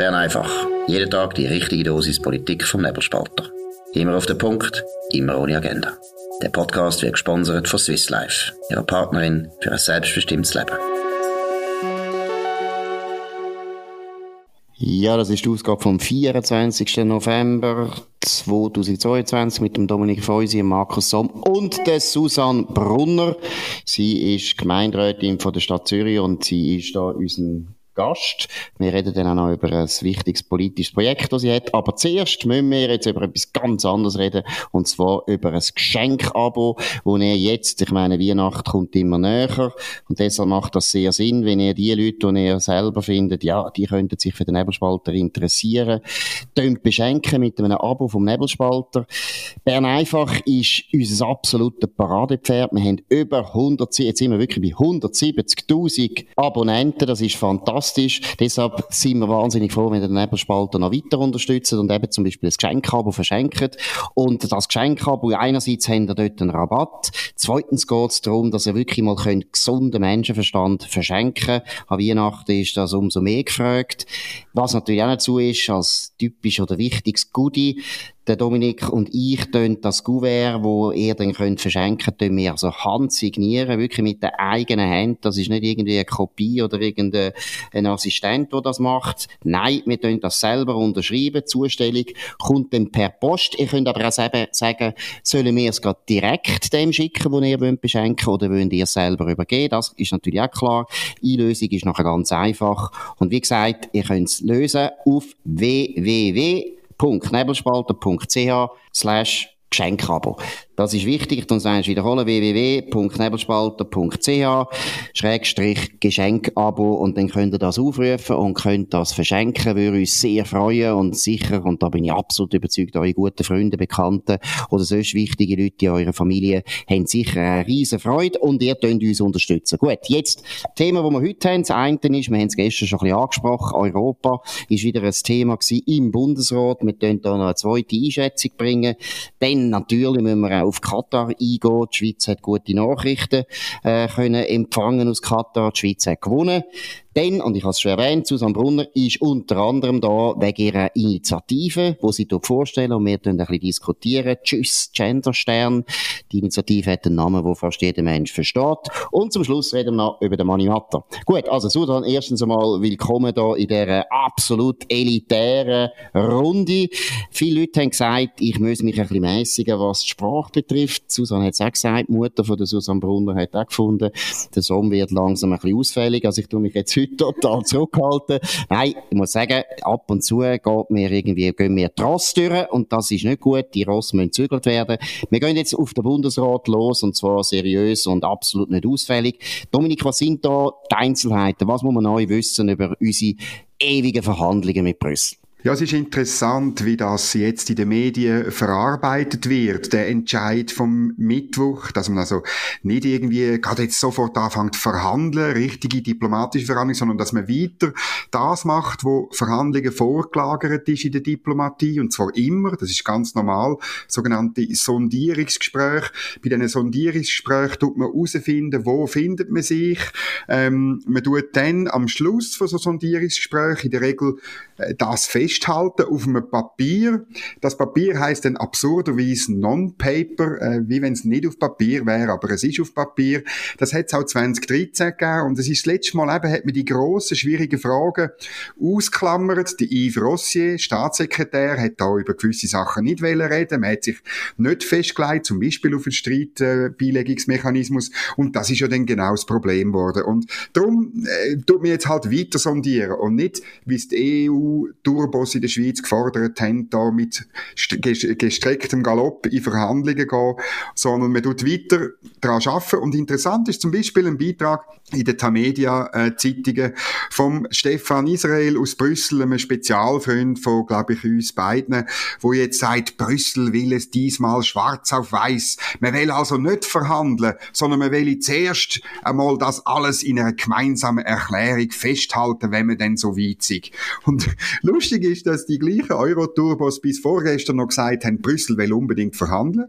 Bern einfach. Jeden Tag die richtige Dosis Politik vom Nebelspalter. Immer auf den Punkt, immer ohne Agenda. Der Podcast wird gesponsert von Swiss Life, ihrer Partnerin für ein selbstbestimmtes Leben. Ja, das ist die Ausgabe vom 24. November 2022 mit dem Dominik Feusi, Markus Somm und der Susanne Brunner. Sie ist Gemeinderätin von der Stadt Zürich und sie ist da unser Gast. Wir reden dann auch noch über ein wichtiges politisches Projekt, das sie hat. Aber zuerst müssen wir jetzt über etwas ganz anderes reden. Und zwar über ein Geschenkabo, wo ihr jetzt, ich meine, Weihnachten kommt immer näher. Und deshalb macht das sehr Sinn, wenn ihr die Leute, die ihr selber findet, ja, die könnten sich für den Nebelspalter interessieren, könnt beschenken mit einem Abo vom Nebelspalter. Bern einfach ist unser absolutes Paradepferd. Wir haben über 100, jetzt sind wir wirklich bei 170.000 Abonnenten. Das ist fantastisch fantastisch. Deshalb sind wir wahnsinnig froh, wenn ihr den Nebelspalter noch weiter unterstützt und eben zum Beispiel das Geschenkabo verschenkt. Und das Geschenkabo, einerseits habt ihr dort einen Rabatt. Zweitens geht es darum, dass ihr wirklich mal könnt gesunden Menschenverstand verschenken An Weihnachten ist das umso mehr gefragt. Was natürlich auch dazu ist, als typisch oder wichtiges Goodie, der Dominik und ich tun das Gouvert, wo ihr dann könnt verschenken, tun wir also handsignieren, wirklich mit der eigenen Hand. Das ist nicht irgendwie eine Kopie oder irgendein Assistent, der das macht. Nein, wir tun das selber unterschreiben. Zustellung kommt dann per Post. Ihr könnt aber auch sagen, sollen wir es gerade direkt dem schicken, wo ihr wollt beschenken oder wollt ihr es selber übergeben? Das ist natürlich auch klar. Einlösung ist nachher ganz einfach. Und wie gesagt, ihr könnt es lösen auf www.nebelspalter.ch slash Geschenkabo. Das ist wichtig. Ich muss wiederholen. www.nebelspalter.ch Schrägstrich Geschenkabo und dann könnt ihr das aufrufen und könnt das verschenken. Würde uns sehr freuen und sicher, und da bin ich absolut überzeugt, eure guten Freunde, Bekannten oder sonst wichtige Leute in eurer Familie haben sicher eine riesen Freude und ihr könnt uns unterstützen. Gut, jetzt Thema, das wir heute haben. Das eine ist, wir haben es gestern schon ein bisschen angesprochen, Europa ist wieder ein Thema gewesen im Bundesrat. Wir können da noch eine zweite Einschätzung bringen. Dann natürlich müssen wir auch auf Katar eingehen. Die Schweiz hat gute Nachrichten äh, können empfangen aus Katar. Die Schweiz hat gewonnen. Denn, und ich habe es schon erwähnt, Susanne Brunner ist unter anderem da wegen ihrer Initiative, wo sie dort vorstellen und wir ein bisschen diskutieren. Tschüss, Genderstern. Die Initiative hat einen Namen, wo fast jeder Mensch versteht. Und zum Schluss reden wir noch über den Manimatter. Gut, also Susanne, erstens einmal willkommen da in dieser absolut elitären Runde. Viele Leute haben gesagt, ich muss mich ein bisschen mäßigen, was die Sprache betrifft. Susanne hat es auch gesagt, die Mutter von der Susanne Brunner hat auch gefunden, der Sohn wird langsam ein bisschen ausfällig. Also ich tue mich jetzt heute total zurückhalten. Nein, ich muss sagen, ab und zu geht mir irgendwie, gehen mir die Ross durch und das ist nicht gut. Die Ross müssen zügelt werden. Wir gehen jetzt auf den Bundesrat los und zwar seriös und absolut nicht ausfällig. Dominik, was sind da die Einzelheiten? Was muss man neu wissen über unsere ewigen Verhandlungen mit Brüssel? Ja, es ist interessant, wie das jetzt in den Medien verarbeitet wird, der Entscheid vom Mittwoch, dass man also nicht irgendwie gerade jetzt sofort anfängt zu verhandeln, richtige diplomatische Verhandlungen, sondern dass man weiter das macht, wo Verhandlungen vorgelagert ist in der Diplomatie, und zwar immer, das ist ganz normal, sogenannte Sondierungsgespräche. Bei diesen Sondierungsgesprächen tut man herausfinden, wo findet man sich. Ähm, man tut dann am Schluss von so Sondierungsgesprächen in der Regel äh, das festhalten auf einem Papier. Das Papier heißt dann absurderweise Non-Paper, äh, wie wenn es nicht auf Papier wäre, aber es ist auf Papier. Das hat es auch 2013 gegeben und es ist das letzte Mal eben, hat man die grossen, schwierigen Fragen ausklammert. Die Yves Rossier, Staatssekretär, hat da über gewisse Sachen nicht reden Man hat sich nicht festgelegt, zum Beispiel auf den Streitbeilegungsmechanismus und das ist ja dann genau das Problem geworden. Und darum äh, tut man jetzt halt weiter sondieren und nicht, wie es die EU EU-Turbos in der Schweiz gefordert haben, da mit gestrecktem Galopp in Verhandlungen gehen, sondern man tut weiter daran arbeiten. Und interessant ist zum Beispiel ein Beitrag in den Tamedia-Zeitungen vom Stefan Israel aus Brüssel, einem Spezialfreund von, glaube ich, uns beiden, wo jetzt sagt, Brüssel will es diesmal schwarz auf weiß. Man will also nicht verhandeln, sondern man will zuerst einmal das alles in einer gemeinsamen Erklärung festhalten, wenn man denn so weit ist. Und lustig ist, dass die gleichen Euro-Turbos bis vorgestern noch gesagt haben, Brüssel will unbedingt verhandeln,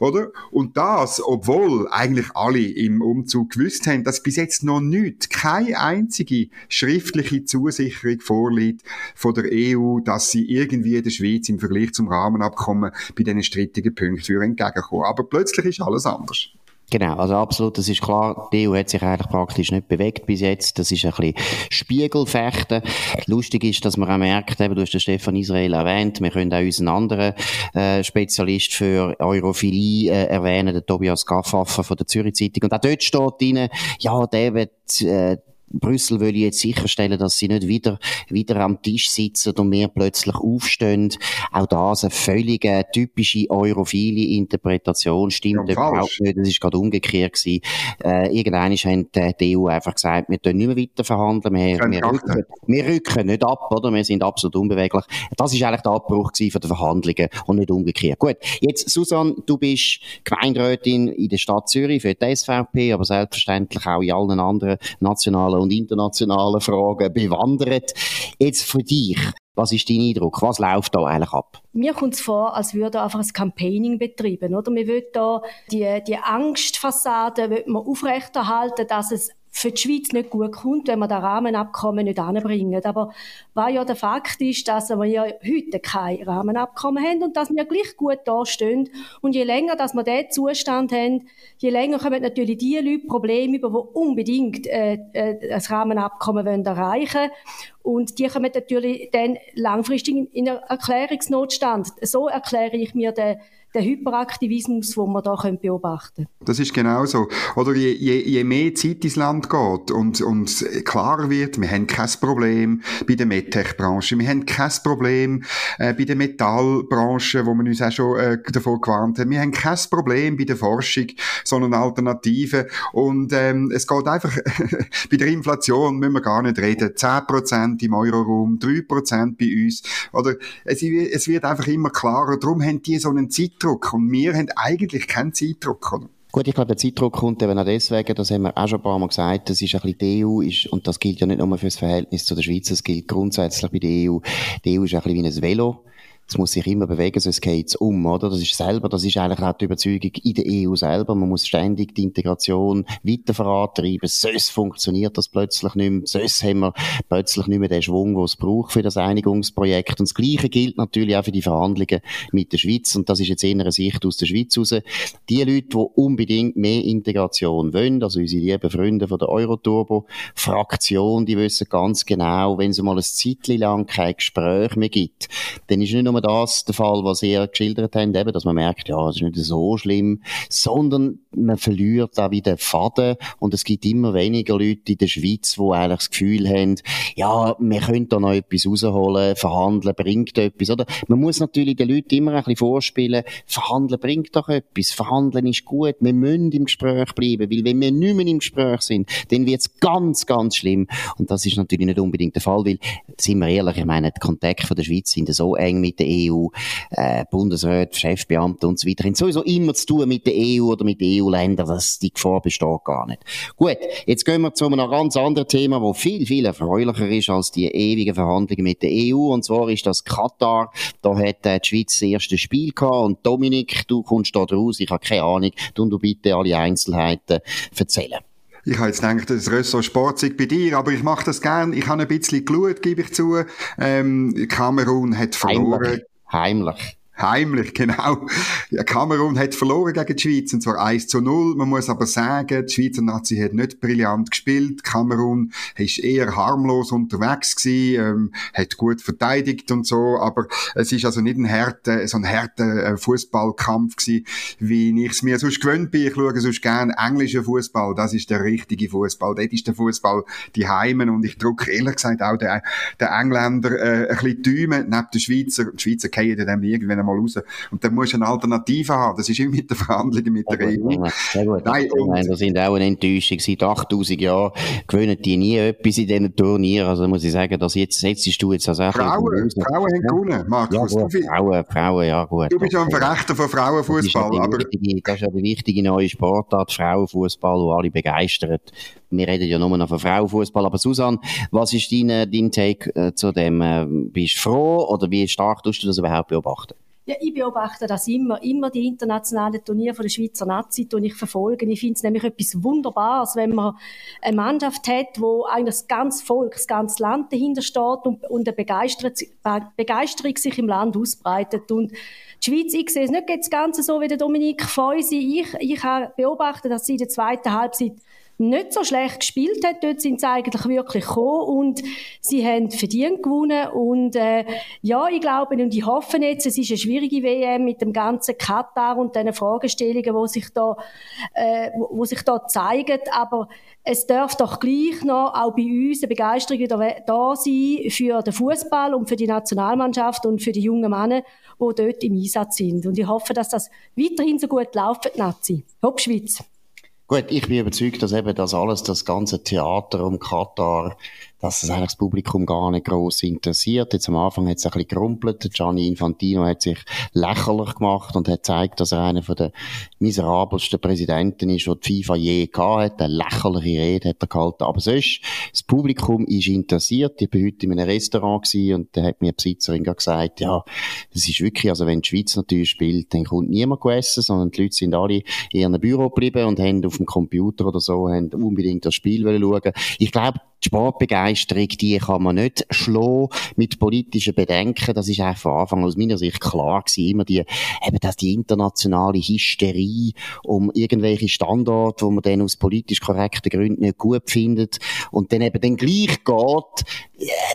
oder? Und das, obwohl eigentlich alle im Umzug gewusst haben, dass bis jetzt noch nichts, keine einzige schriftliche Zusicherung vorliegt von der EU, dass sie irgendwie der Schweiz im Vergleich zum Rahmenabkommen bei diesen strittigen Punkten entgegenkommen. Aber plötzlich ist alles anders. Genau, also absolut, das ist klar. Die EU hat sich eigentlich praktisch nicht bewegt bis jetzt. Das ist ein bisschen Spiegelfechten. Lustig ist, dass man auch merkt, eben, du hast den Stefan Israel erwähnt, wir können auch unseren anderen äh, Spezialist für Europhilie äh, erwähnen, den Tobias Gaffaffer von der Zürich Zeitung. Und auch dort steht drin, ja, der wird äh, Brüssel will jetzt sicherstellen, dass sie nicht wieder, wieder am Tisch sitzen und mehr plötzlich aufstehen. Auch das eine völlig äh, typische europhile Interpretation. Stimmt ja, überhaupt nicht. Das ist gerade umgekehrt gewesen. Äh, irgendwann haben die EU einfach gesagt, wir können nicht mehr weiter verhandeln. Wir, wir, rücken, wir rücken nicht ab, oder? Wir sind absolut unbeweglich. Das ist eigentlich der Abbruch von den Verhandlungen und nicht umgekehrt. Gut. Jetzt, Susanne, du bist Gemeinderätin in der Stadt Zürich für die SVP, aber selbstverständlich auch in allen anderen nationalen und internationalen Fragen bewandert. Jetzt für dich, was ist dein Eindruck? Was läuft da eigentlich ab? Mir kommt es vor, als würde einfach ein Campaigning betrieben, oder? Wir wollen da die, die Angstfassade aufrechterhalten, dass es für die Schweiz nicht gut kommt, wenn wir das Rahmenabkommen nicht anbringen. Aber was ja der Fakt ist, dass wir ja heute kein Rahmenabkommen haben und dass wir gleich gut dastehen. Und je länger, dass wir diesen Zustand haben, je länger kommen natürlich die Leute Probleme über, die unbedingt äh, äh, das Rahmenabkommen wollen erreichen. Und die kommen natürlich dann langfristig in Erklärungsnotstand. So erkläre ich mir den der Hyperaktivismus, den wir da beobachten können. Das ist genau so. Oder je, je, je mehr Zeit ins Land geht und, und klarer wird, wir haben kein Problem bei der MedTech-Branche, wir haben kein Problem äh, bei der Metallbranche, wo wir uns auch schon äh, davor gewarnt haben, wir haben kein Problem bei der Forschung, sondern Alternativen und ähm, es geht einfach, bei der Inflation müssen wir gar nicht reden, 10% im Euroraum, 3% bei uns, oder es, es wird einfach immer klarer, darum haben die so einen Zeit Zeitdruck. Und wir haben eigentlich keinen Zeitdruck. Gut, ich glaube, der Zeitdruck kommt eben auch deswegen, das haben wir auch schon ein paar Mal gesagt, das ist ein bisschen die EU, ist, und das gilt ja nicht nur für das Verhältnis zu der Schweiz, das gilt grundsätzlich bei der EU. Die EU ist ein bisschen wie ein Velo es muss sich immer bewegen, sonst geht's um, oder? Das ist selber, das ist eigentlich auch die Überzeugung in der EU selber. Man muss ständig die Integration weiter vorantreiben. Sonst funktioniert das plötzlich nicht mehr. Sonst haben wir plötzlich nicht mehr den Schwung, den es braucht für das Einigungsprojekt. Und das Gleiche gilt natürlich auch für die Verhandlungen mit der Schweiz. Und das ist jetzt eher eine Sicht aus der Schweiz raus. Die Leute, die unbedingt mehr Integration wollen, also unsere lieben Freunde von der Euroturbo-Fraktion, die wissen ganz genau, wenn es mal ein Zeitchen lang kein Gespräch mehr gibt, dann ist nicht nur das der Fall, was ihr geschildert habt, eben, dass man merkt, ja, es ist nicht so schlimm, sondern man verliert da wieder Faden und es gibt immer weniger Leute in der Schweiz, die eigentlich das Gefühl haben, ja, wir können da noch etwas rausholen, verhandeln bringt etwas, oder? Man muss natürlich den Leuten immer ein bisschen vorspielen, verhandeln bringt doch etwas, verhandeln ist gut, wir müssen im Gespräch bleiben, weil wenn wir nicht mehr im Gespräch sind, dann wird es ganz, ganz schlimm und das ist natürlich nicht unbedingt der Fall, weil, sind wir ehrlich, ich meine, die Kontakte von der Schweiz sind so eng mit der EU, äh, Bundesräte, Chefbeamte und so weiter, haben sowieso immer zu tun mit der EU oder mit EU-Ländern, dass die Gefahr besteht gar nicht. Gut, jetzt gehen wir zu einem ganz anderen Thema, wo viel, viel erfreulicher ist als die ewigen Verhandlungen mit der EU, und zwar ist das Katar. Da hat äh, die Schweiz das erste Spiel gehabt und Dominik, du kommst da draus, ich habe keine Ahnung, du bitte alle Einzelheiten erzählen. Ich habe jetzt gedacht, das Ressort Sport bei dir, aber ich mache das gern. Ich habe ein bisschen geschaut, gebe ich zu. Ähm, Kamerun hat verloren. Heimlich. Heimlich. Heimlich, genau. Ja, Kamerun hat verloren gegen die Schweiz, und zwar 1 zu 0. Man muss aber sagen, die Schweizer Nazi hat nicht brillant gespielt. Kamerun ist eher harmlos unterwegs gewesen, ähm, hat gut verteidigt und so, aber es ist also nicht ein härter, so ein härter äh, Fußballkampf gewesen, wie ich es mir sonst gewöhnt bin. Ich schaue sonst gerne englischen Fußball. Das ist der richtige Fußball. Dort ist der Fußball die Heimen und ich drücke ehrlich gesagt auch den, den Engländer äh, ein bisschen Däumen neben den Schweizer. Die Schweizer gehen dann irgendwann irgendwann mal raus. Und dann musst du eine Alternative haben. Das ist immer mit den Verhandlungen mit der EU. Sehr gut. Nein, und, meine, das sind auch eine Enttäuschung. Seit 8000 Jahren gewinnen die nie etwas in diesen Turnieren. Also muss ich sagen, dass jetzt setzt du jetzt also Frauen, Frauen haben gewonnen, Markus. Ja, Frauen, Frauen, ja gut. Du bist ja ein Verrechter von Frauenfußball. Das, das ist ja die wichtige neue Sportart, Frauenfußball, wo alle begeistert. Wir reden ja nur noch von Frauenfußball. Aber Susan, was ist dein, dein Take äh, zu dem? Äh, bist du froh oder wie stark tust du das überhaupt beobachten? Ja, ich beobachte das immer, immer die internationalen Turniere von der Schweizer Nazi und ich verfolge. Ich finde es nämlich etwas Wunderbares, wenn man eine Mannschaft hat, wo eigentlich das ganze Volk, das ganze Land dahinter steht und, und eine Begeisterung, sich im Land ausbreitet. Und die Schweiz, ich sehe es nicht das Ganze so wie der Dominik Feusi. Ich, ich habe beobachtet, dass sie in der zweiten Halbzeit nicht so schlecht gespielt hat. Dort sind sie eigentlich wirklich gekommen und sie haben verdient gewonnen. Und äh, ja, ich glaube und ich hoffe jetzt, es ist eine schwierige WM mit dem ganzen Katar und den Fragestellungen, wo sich da, äh, wo, wo sich da zeigen. Aber es darf doch gleich noch auch bei uns eine Begeisterung wieder da sein für den Fußball und für die Nationalmannschaft und für die jungen Männer, die dort im Einsatz sind. Und ich hoffe, dass das weiterhin so gut läuft, Nazi. Hopp Schweiz! Gut, ich bin überzeugt, dass eben das alles, das ganze Theater um Katar, dass es eigentlich das Publikum gar nicht groß interessiert. Jetzt am Anfang hat es ein bisschen gerumpelt. Gianni Infantino hat sich lächerlich gemacht und hat gezeigt, dass er einer von den miserabelsten Präsidenten ist, die die FIFA je gehabt hat. Eine lächerliche Rede hat er gehalten. Aber sonst, das Publikum ist interessiert. Ich bin heute in einem Restaurant und da hat mir die Besitzerin gesagt, ja, das ist wirklich, also wenn die Schweiz natürlich spielt, dann kommt niemand essen, sondern die Leute sind alle in ihrem Büro geblieben und haben auf dem Computer oder so, haben unbedingt das Spiel schauen. Ich glaube, die Sportbegeisterung, die kann man nicht schlagen mit politischen Bedenken. Das ist einfach von Anfang aus meiner Sicht klar gewesen. Immer die, eben, dass die internationale Hysterie um irgendwelche Standorte, wo man dann aus politisch korrekten Gründen nicht gut findet. Und dann eben dann gleich geht,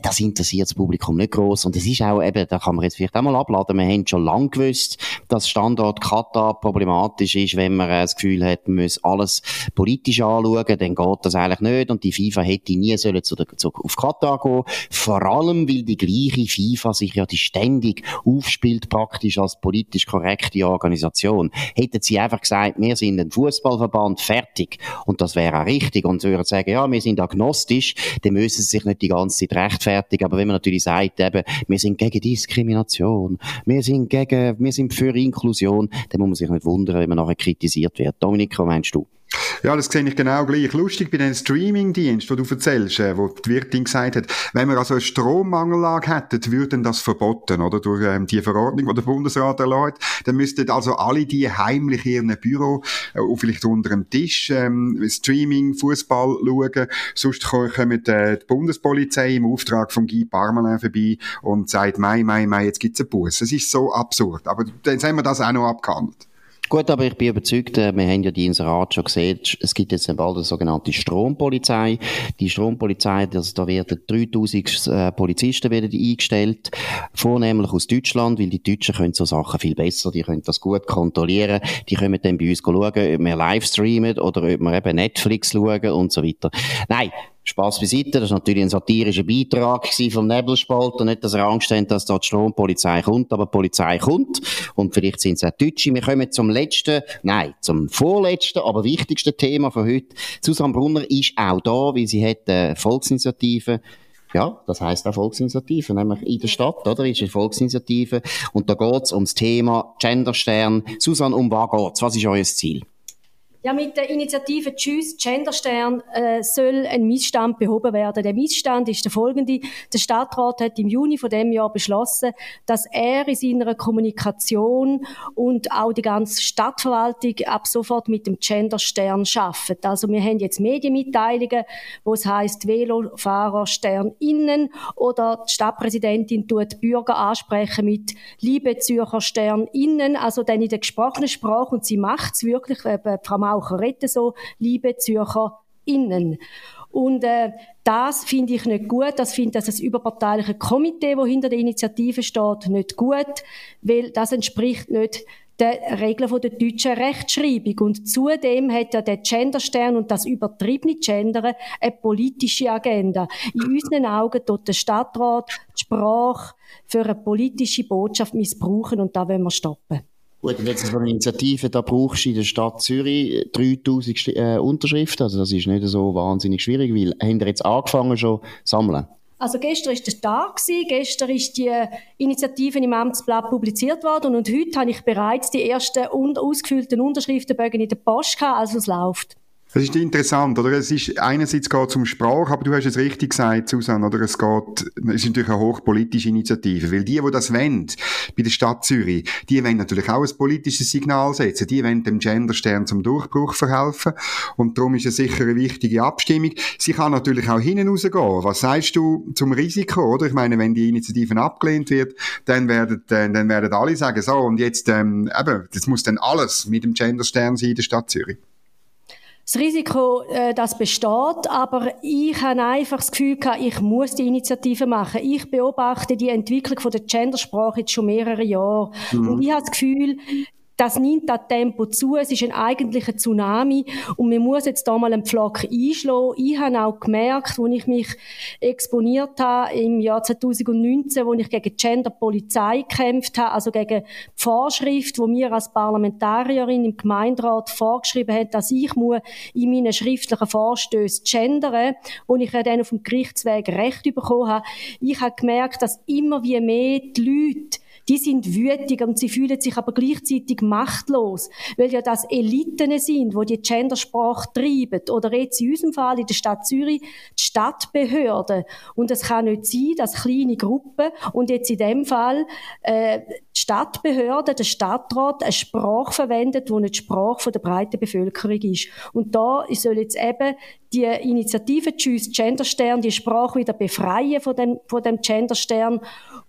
das interessiert das Publikum nicht groß und es ist auch eben, da kann man jetzt vielleicht auch mal abladen, wir haben schon lange gewusst, dass Standort Katar problematisch ist, wenn man das Gefühl hat, man muss alles politisch anschauen, dann geht das eigentlich nicht. Und die FIFA hätte nie sollen zu der, zu, auf Katar gehen. Vor allem, weil die gleiche FIFA sich ja die ständig aufspielt praktisch als politisch korrekte Organisation. Hätten sie einfach gesagt, wir sind ein Fußballverband, fertig. Und das wäre auch richtig. Und sie würden sagen, ja, wir sind agnostisch, dann müssen sie sich nicht die ganze Zeit rechtfertigen. Aber wenn man natürlich sagt, eben, wir sind gegen Diskrimination, wir sind gegen, wir sind für Inklusion, dann muss man sich nicht wundern, wenn man nachher kritisiert wird. Dominik, was meinst du? Ja, das sehe ich genau gleich. Lustig bei den Streaming-Dienst, wo du erzählst, äh, wo die Wirtin gesagt hat, wenn wir also eine Strommangellage hätten, würden das verboten, oder? Durch ähm, die Verordnung, die der Bundesrat erlaubt, dann müssten also alle die heimlich in ihrem Büro, äh, vielleicht unter dem Tisch, ähm, Streaming, Fußball schauen. Sonst kommt äh, die Bundespolizei im Auftrag von Guy Parmelin vorbei und sagt, mei, mei, mei, jetzt gibt's einen Bus. Das ist so absurd. Aber dann haben wir das auch noch abgehandelt. Gut, aber ich bin überzeugt, äh, wir haben ja die Inserat schon gesehen, es gibt jetzt bald eine sogenannte Strompolizei. Die Strompolizei, also da werden 3000 äh, Polizisten werden eingestellt, vornehmlich aus Deutschland, weil die Deutschen können so Sachen viel besser, die können das gut kontrollieren, die können dann bei uns schauen, ob wir live streamen oder ob wir eben Netflix schauen und so weiter. Nein, Spaß beiseite, das war natürlich ein satirischer Beitrag vom Nebelspalter. Nicht, dass er Angst haben, dass da die Strompolizei kommt, aber die Polizei kommt. Und vielleicht sind es auch Deutsche. Wir kommen zum letzten, nein, zum vorletzten, aber wichtigsten Thema von heute. Susanne Brunner ist auch da, weil sie hat eine Volksinitiative ja, das heisst auch Volksinitiative, nämlich in der Stadt, oder? Ist eine Volksinitiative. Und da geht's ums Thema Genderstern. Susanne, um was geht's? Was ist euer Ziel? Ja, mit der Initiative Tschüss Genderstern äh, soll ein Missstand behoben werden. Der Missstand ist der folgende. Der Stadtrat hat im Juni von dem Jahr beschlossen, dass er in seiner Kommunikation und auch die ganze Stadtverwaltung ab sofort mit dem Genderstern schafft. Also wir haben jetzt Medienmitteilungen, wo es heißt Velofahrer Stern innen oder die Stadtpräsidentin tut Bürger ansprechen mit Liebe Zürcher Stern innen, also dann in der gesprochenen Sprache und sie macht es wirklich, äh, Frau Retten so, liebe Zürcher. Und äh, das finde ich nicht gut. Das finde das überparteiliche Komitee, wo hinter der Initiative steht, nicht gut, weil das entspricht nicht den Regeln der deutschen Rechtschreibung. Und zudem hat ja der Genderstern und das übertriebene Gendern eine politische Agenda. In unseren Augen tut der Stadtrat die Sprache für eine politische Botschaft missbrauchen und da wollen wir stoppen. Gut, und jetzt so eine Initiative, da brauchst du in der Stadt Zürich 3000 äh, Unterschriften, also das ist nicht so wahnsinnig schwierig, weil haben ihr jetzt angefangen schon sammeln? Also gestern ist der Tag gestern ist die Initiative im Amtsblatt publiziert worden und heute habe ich bereits die ersten ausgefüllten Unterschriftenbögen in der Post gehabt, also es läuft. Das ist interessant, oder? Es ist, einerseits geht es um Sprache, aber du hast es richtig gesagt, Susanne, oder? Es geht, es ist natürlich eine hochpolitische Initiative, weil die, die das wollen, bei der Stadt Zürich, die wollen natürlich auch ein politisches Signal setzen. Die wollen dem Genderstern zum Durchbruch verhelfen. Und darum ist es sicher eine wichtige Abstimmung. Sie kann natürlich auch hinten rausgehen. Was sagst du zum Risiko, oder? Ich meine, wenn die Initiative abgelehnt wird, dann werden, dann, dann werden alle sagen, so, und jetzt, ähm, eben, das muss dann alles mit dem Genderstern sein in der Stadt Zürich. Das Risiko, äh, das besteht, aber ich habe einfach das Gefühl gehabt, ich muss die Initiative machen. Ich beobachte die Entwicklung von der Gendersprache jetzt schon mehrere Jahre. Mhm. Und ich habe das Gefühl, das nimmt das Tempo zu. Es ist ein eigentlicher Tsunami und man muss jetzt da mal einen Pflock einschlagen. Ich habe auch gemerkt, als ich mich exponiert habe im Jahr 2019, wo ich gegen Gender Polizei gekämpft habe, also gegen die Vorschrift, wo mir als Parlamentarierin im Gemeinderat vorgeschrieben hat, dass ich muss in meinen schriftlichen Vorstößen gendern, wo ich dann auf dem Gerichtsweg Recht bekommen habe. Ich habe gemerkt, dass immer wie mehr die Leute die sind wütig und sie fühlen sich aber gleichzeitig machtlos, weil ja das Eliten sind, wo die Gendersprache treiben. Oder jetzt in unserem Fall in der Stadt Zürich die Stadtbehörden. Und es kann nicht sein, dass kleine Gruppen und jetzt in dem Fall äh, die Stadtbehörde, der Stadtrat, eine Sprache verwendet, die nicht die Sprache der breiten Bevölkerung ist. Und da soll jetzt eben die Initiative Tschüss Genderstern die Sprache wieder befreien von dem, von dem Genderstern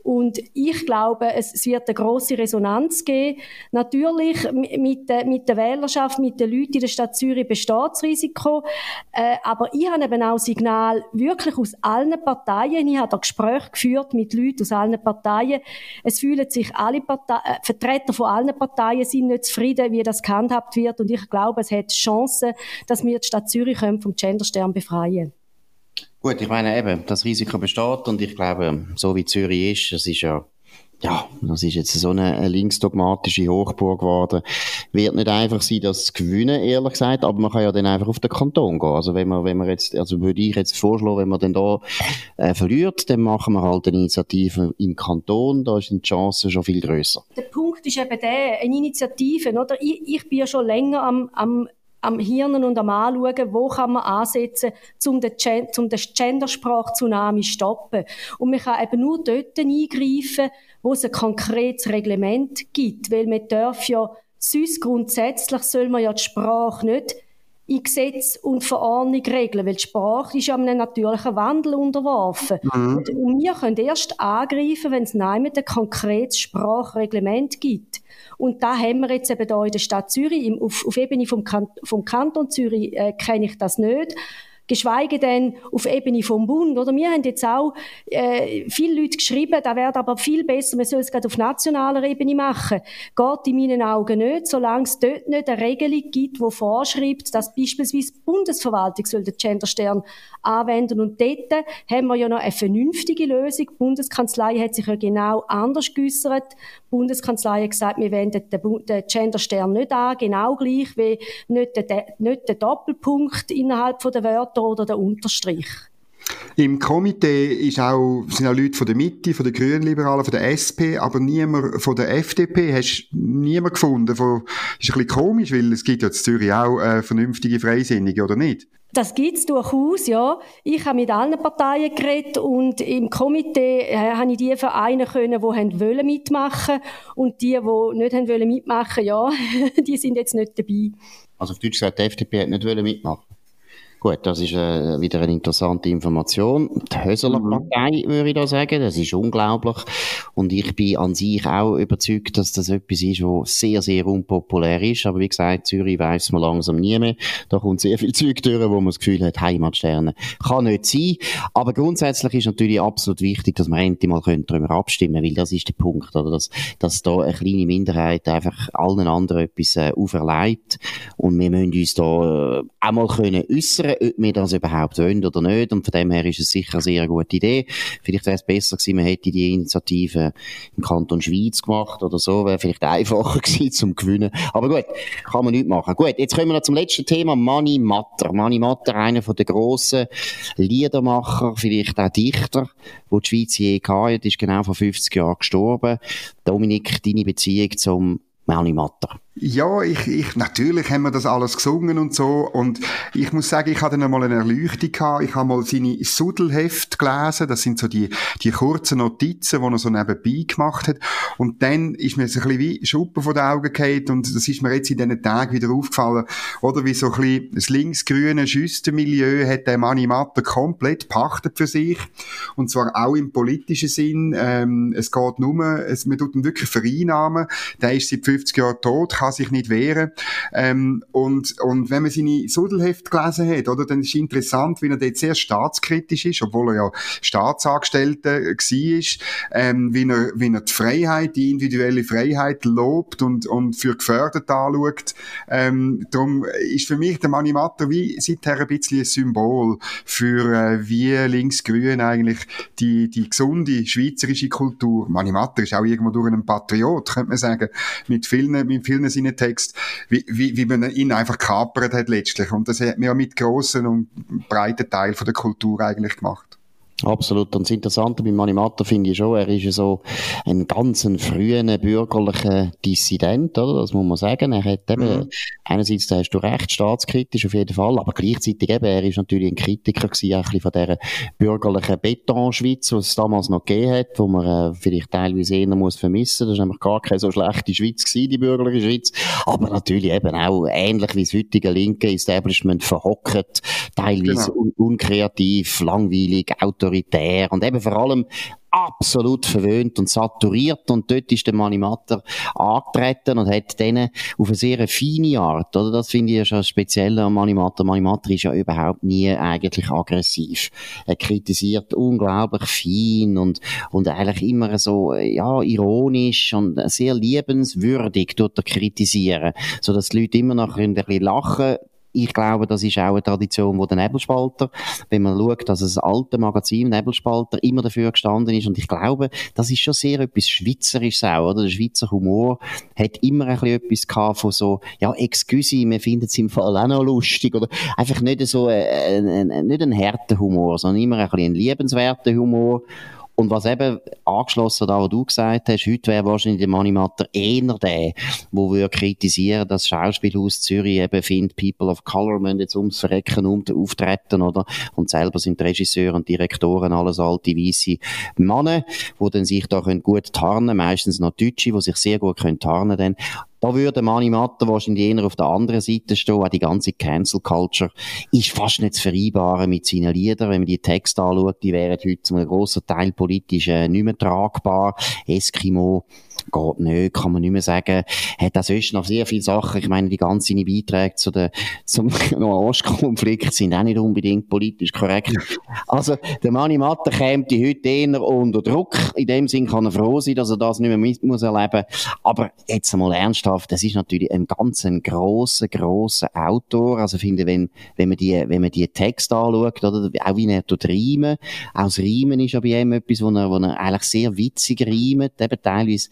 und ich glaube, es, es wird eine große Resonanz geben. Natürlich mit, der, mit der Wählerschaft, mit den Leuten in der Stadt Zürich besteht das Risiko. Äh, aber ich habe eben auch Signal wirklich aus allen Parteien. Ich habe da Gespräche geführt mit Leuten aus allen Parteien. Es fühlen sich alle Partei äh, Vertreter von allen Parteien sind nicht zufrieden, wie das gehandhabt wird. Und ich glaube, es hat Chancen, dass wir die Stadt Zürich vom Genderstern befreien können. Gut, ich meine eben, das Risiko besteht und ich glaube, so wie Zürich ist, das ist ja, ja, das ist jetzt so eine, eine linksdogmatische Hochburg geworden. Wird nicht einfach sein, das zu gewinnen, ehrlich gesagt, aber man kann ja dann einfach auf den Kanton gehen. Also wenn man, wenn man jetzt, also würde ich jetzt vorschlagen, wenn man dann da äh, verliert, dann machen wir halt eine Initiative im Kanton, da sind die Chancen schon viel grösser. Der Punkt ist eben der, eine Initiative, oder? Ich, ich bin ja schon länger am, am am Hirnen und am Anschauen, wo kann man ansetzen, um den, um den Gendersprach-Tsunami zu stoppen. Und man kann eben nur dort eingreifen, wo es ein konkretes Reglement gibt. Weil man darf ja, sonst grundsätzlich soll man ja die Sprache nicht in Gesetz und Verordnung regeln, weil die Sprache ist ja einem natürlichen Wandel unterworfen. Mhm. Und wir können erst angreifen, wenn es nein ein konkretes Sprachreglement gibt. Und da haben wir jetzt eben hier in der Stadt Zürich, im, auf, auf Ebene vom, kan vom Kanton Zürich äh, kenne ich das nicht geschweige denn auf Ebene vom Bund. Oder wir haben jetzt auch äh, viele Leute geschrieben, da wäre aber viel besser, man soll es gerade auf nationaler Ebene machen. Geht in meinen Augen nicht, solange es dort nicht eine Regelung gibt, die vorschreibt, dass beispielsweise die Bundesverwaltung soll den Genderstern anwenden. Und dort haben wir ja noch eine vernünftige Lösung. Die Bundeskanzlei hat sich ja genau anders geäussert. Bundeskanzlei hat gesagt, wir wenden den, den Genderstern nicht an, genau gleich wie nicht der, nicht der Doppelpunkt innerhalb der Wörter oder der Unterstrich. Im Komitee ist auch, sind auch Leute von der Mitte, von den Grünliberalen, von der SP, aber niemand von der FDP. Hast du niemand gefunden? Von, ist ein bisschen komisch, weil es gibt ja in Zürich auch äh, vernünftige Freisinnige, oder nicht? Das gibt's durchaus, ja. Ich habe mit allen Parteien geredet und im Komitee äh, habe ich die Vereine können, die haben wollen mitmachen und die, die nicht haben wollen mitmachen, ja, die sind jetzt nicht dabei. Also auf Deutsch gesagt, die FDP hat nicht wollen mitmachen. Gut, das ist äh, wieder eine interessante Information. Die Höseler mhm. Partei, würde ich da sagen, das ist unglaublich. Und ich bin an sich auch überzeugt, dass das etwas ist, was sehr, sehr unpopulär ist. Aber wie gesagt, Zürich weiss man langsam nie mehr. Da kommt sehr viel Zeug durch, wo man das Gefühl hat, Heimatsterne kann nicht sein. Aber grundsätzlich ist natürlich absolut wichtig, dass wir endlich mal darüber abstimmen können, weil das ist der Punkt, oder? Dass, dass da eine kleine Minderheit einfach allen anderen etwas äh, auferlegt. Und wir müssen uns da äh, auch mal können äußern ob wir das überhaupt wollen oder nicht. Und von dem her ist es sicher eine sehr gute Idee. Vielleicht wäre es besser gewesen, man hätte die Initiative im Kanton Schweiz gemacht oder so, wäre vielleicht einfacher gewesen zum Gewinnen. Aber gut, kann man nicht machen. Gut, jetzt kommen wir noch zum letzten Thema, Mani Matter. Mani Matter, einer den grossen Liedermacher, vielleicht auch Dichter, wo die Schweiz je hatte, ist genau vor 50 Jahren gestorben. Dominik, deine Beziehung zum Mani Matter? Ja, ich, ich, natürlich haben wir das alles gesungen und so. Und ich muss sagen, ich hatte dann einmal eine Erleuchtung gehabt. Ich habe mal seine Sudelheft gelesen. Das sind so die, die kurzen Notizen, die er so nebenbei gemacht hat. Und dann ist mir so ein bisschen wie Schuppen von den Augen gefallen. Und das ist mir jetzt in diesen Tagen wieder aufgefallen. Oder wie so ein bisschen das linksgrüne Schüstermilieu hat der Mani Matter komplett pachtet für sich. Und zwar auch im politischen Sinn. Ähm, es geht nur, es, man tut ihn wirklich vereinnahmen. Der ist seit 50 Jahren tot kann sich nicht wehren. Ähm, und, und wenn man seine Sudelheft gelesen hat, oder, dann ist es interessant, wie er dort sehr staatskritisch ist, obwohl er ja Staatsangestellter war, ähm, wie er, wie er die Freiheit, die individuelle Freiheit lobt und, und für gefördert anschaut. Ähm, darum ist für mich der Manimatter wie seither ein bisschen ein Symbol für, äh, wie linksgrün eigentlich die, die gesunde schweizerische Kultur, Manimatter ist auch irgendwo durch einen Patriot, könnte man sagen, mit vielen, mit vielen seinen Text, wie, wie, wie man ihn einfach kapert hat letztlich. Und das hat man ja mit grossen und breiten Teil von der Kultur eigentlich gemacht. Absolut. Und das Interessante beim Animator finde ich schon, er ist ja so ein ganz ein früher bürgerlicher Dissident, oder? Das muss man sagen. Er hat eben, mhm. einerseits, da hast du recht, staatskritisch auf jeden Fall, aber gleichzeitig eben, er ist natürlich ein Kritiker gewesen, ein bisschen von dieser bürgerlichen Betonschweiz, die es damals noch gegeben hat, wo man äh, vielleicht teilweise eher muss vermissen. Das ist nämlich gar keine so schlechte Schweiz gewesen, die bürgerliche Schweiz. Aber natürlich eben auch ähnlich wie das heutige linke Establishment verhockt, teilweise genau. un unkreativ, langweilig, autor autoritär und eben vor allem absolut verwöhnt und saturiert und dort ist der Manimatter angetreten und hat denen auf eine sehr feine Art, oder? Das finde ich ja schon speziell am Manimatter. Manimatter ist ja überhaupt nie eigentlich aggressiv. Er kritisiert unglaublich fein und, und eigentlich immer so, ja, ironisch und sehr liebenswürdig tut er kritisieren, so dass die Leute immer noch ein bisschen lachen ich glaube, das ist auch eine Tradition, wo der Nebelspalter, wenn man schaut, dass das alte Magazin Nebelspalter immer dafür gestanden ist. Und ich glaube, das ist schon sehr etwas Schweizerisches auch, oder? Der Schweizer Humor hat immer ein bisschen etwas gehabt von so, ja, excuse, wir finden es im Fall auch noch lustig oder? Einfach nicht so, äh, äh, nicht ein harter Humor, sondern immer ein bisschen ein liebenswerter Humor und was eben angeschlossen da, was du gesagt hast, heute wäre wahrscheinlich der Manimatter eher der, wo wir kritisieren, dass Schauspielhaus Zürich eben findet, People of Color müssen jetzt ums Verrecken um auftreten, oder? Und selber sind Regisseure und Direktoren alles alte, weisse Männer, die dann sich da können gut tarnen, meistens noch Deutsche, die sich sehr gut können tarnen dann. Da würde Mani Matter wahrscheinlich eher auf der anderen Seite stehen. Auch die ganze Cancel Culture ist fast nicht zu vereinbaren mit seinen Liedern. Wenn man die Texte anschaut, die wären heute zum grossen Teil politisch äh, nicht mehr tragbar. Eskimo geht nicht, kann man nicht mehr sagen. Hat auch sonst noch sehr viele Sachen. Ich meine, die ganzen Beiträge zu der, zum Ostkonflikt sind auch nicht unbedingt politisch korrekt. Also, der Mani Matter käme die heute eher unter Druck. In dem Sinn kann er froh sein, dass er das nicht mehr mit muss erleben. Aber jetzt einmal ernsthaft, das ist natürlich ein ganz ein grosser, grosser Autor. Also, finde, wenn, wenn man die, wenn man die Texte anschaut, oder, auch wie er dort reimen, auch das Reimen ist ja bei ihm etwas, wo er, wo er eigentlich sehr witzig reimt, eben teilweise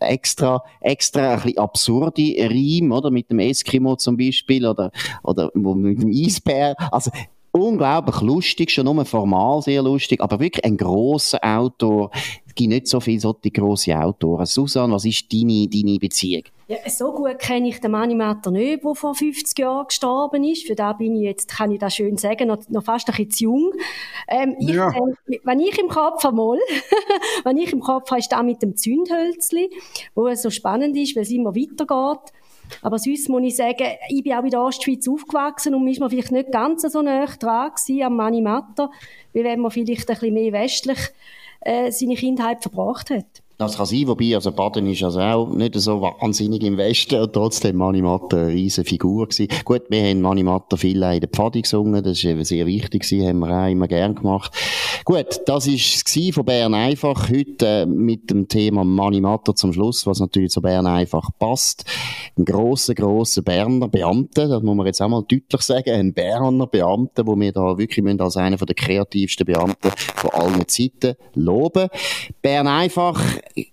extra, extra ein bisschen absurde Reim, oder? Mit dem Eskimo zum Beispiel, oder, oder mit dem Eisbär. Also, unglaublich lustig, schon nur formal sehr lustig, aber wirklich ein grosser Autor. Es gibt nicht so viele solche grosse Autoren. Susan, was ist deine, deine Beziehung? Ja, so gut kenne ich den Manimator nicht, der vor 50 Jahren gestorben ist. Für da bin ich jetzt, kann ich das schön sagen, noch, noch fast ein bisschen zu jung. Ähm, ich, ja. äh, wenn ich im Kopf einmal, wenn ich im Kopf habe, ist da mit dem Zündhölzli, wo es so spannend ist, weil es immer weitergeht. Aber sonst muss ich sagen, ich bin auch in der Ostschweiz aufgewachsen und ist man vielleicht nicht ganz so nah dran am Manimatter, wie wenn man vielleicht ein bisschen mehr westlich äh, seine Kindheit verbracht hat. Das kann sein, wobei, also Baden ist also auch nicht so wahnsinnig im Westen und trotzdem Manimatta eine riesige Figur gewesen. Gut, wir haben Manimatta viel in der Pfadi gesungen, das ist eben sehr wichtig gewesen, haben wir auch immer gern gemacht. Gut, das ist es von Bern einfach heute äh, mit dem Thema Manimatta zum Schluss, was natürlich zu Bern einfach passt. Ein grosser, grosser Berner Beamter, das muss man jetzt auch mal deutlich sagen, ein Berner Beamter, wo wir da wirklich als einer der kreativsten Beamten von allen Zeiten loben. Bern einfach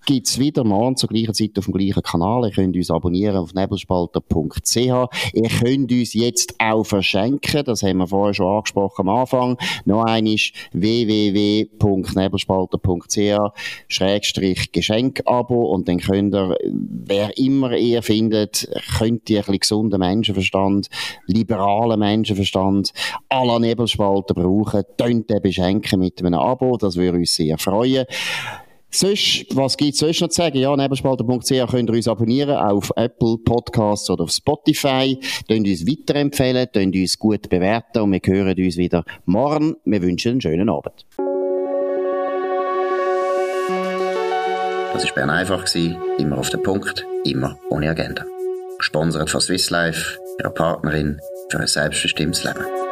gibt's wieder morgen zur gleichen Zeit auf dem gleichen Kanal. Ihr könnt uns abonnieren auf nebelspalter.ch. Ihr könnt uns jetzt auch verschenken. Das haben wir vorher schon angesprochen am Anfang. Noch einmal www.nebelspalter.ch Schrägstrich Geschenkabo und dann könnt ihr, wer immer ihr findet, könnt ihr ein bisschen gesunden Menschenverstand, liberalen Menschenverstand à Nebelspalter brauchen, könnt ihr beschenken mit einem Abo. Das würde uns sehr freuen. Sonst, was gibt's sonst noch zu sagen? Ja, nebenspalter.ch könnt ihr uns abonnieren auf Apple Podcasts oder auf Spotify. Könnt uns weiterempfehlen, könnt uns gut bewerten und wir hören uns wieder morgen. Wir wünschen einen schönen Abend. Das war Bern einfach, immer auf den Punkt, immer ohne Agenda. Gesponsert von Swiss Life, ihrer Partnerin für ein selbstbestimmtes Leben.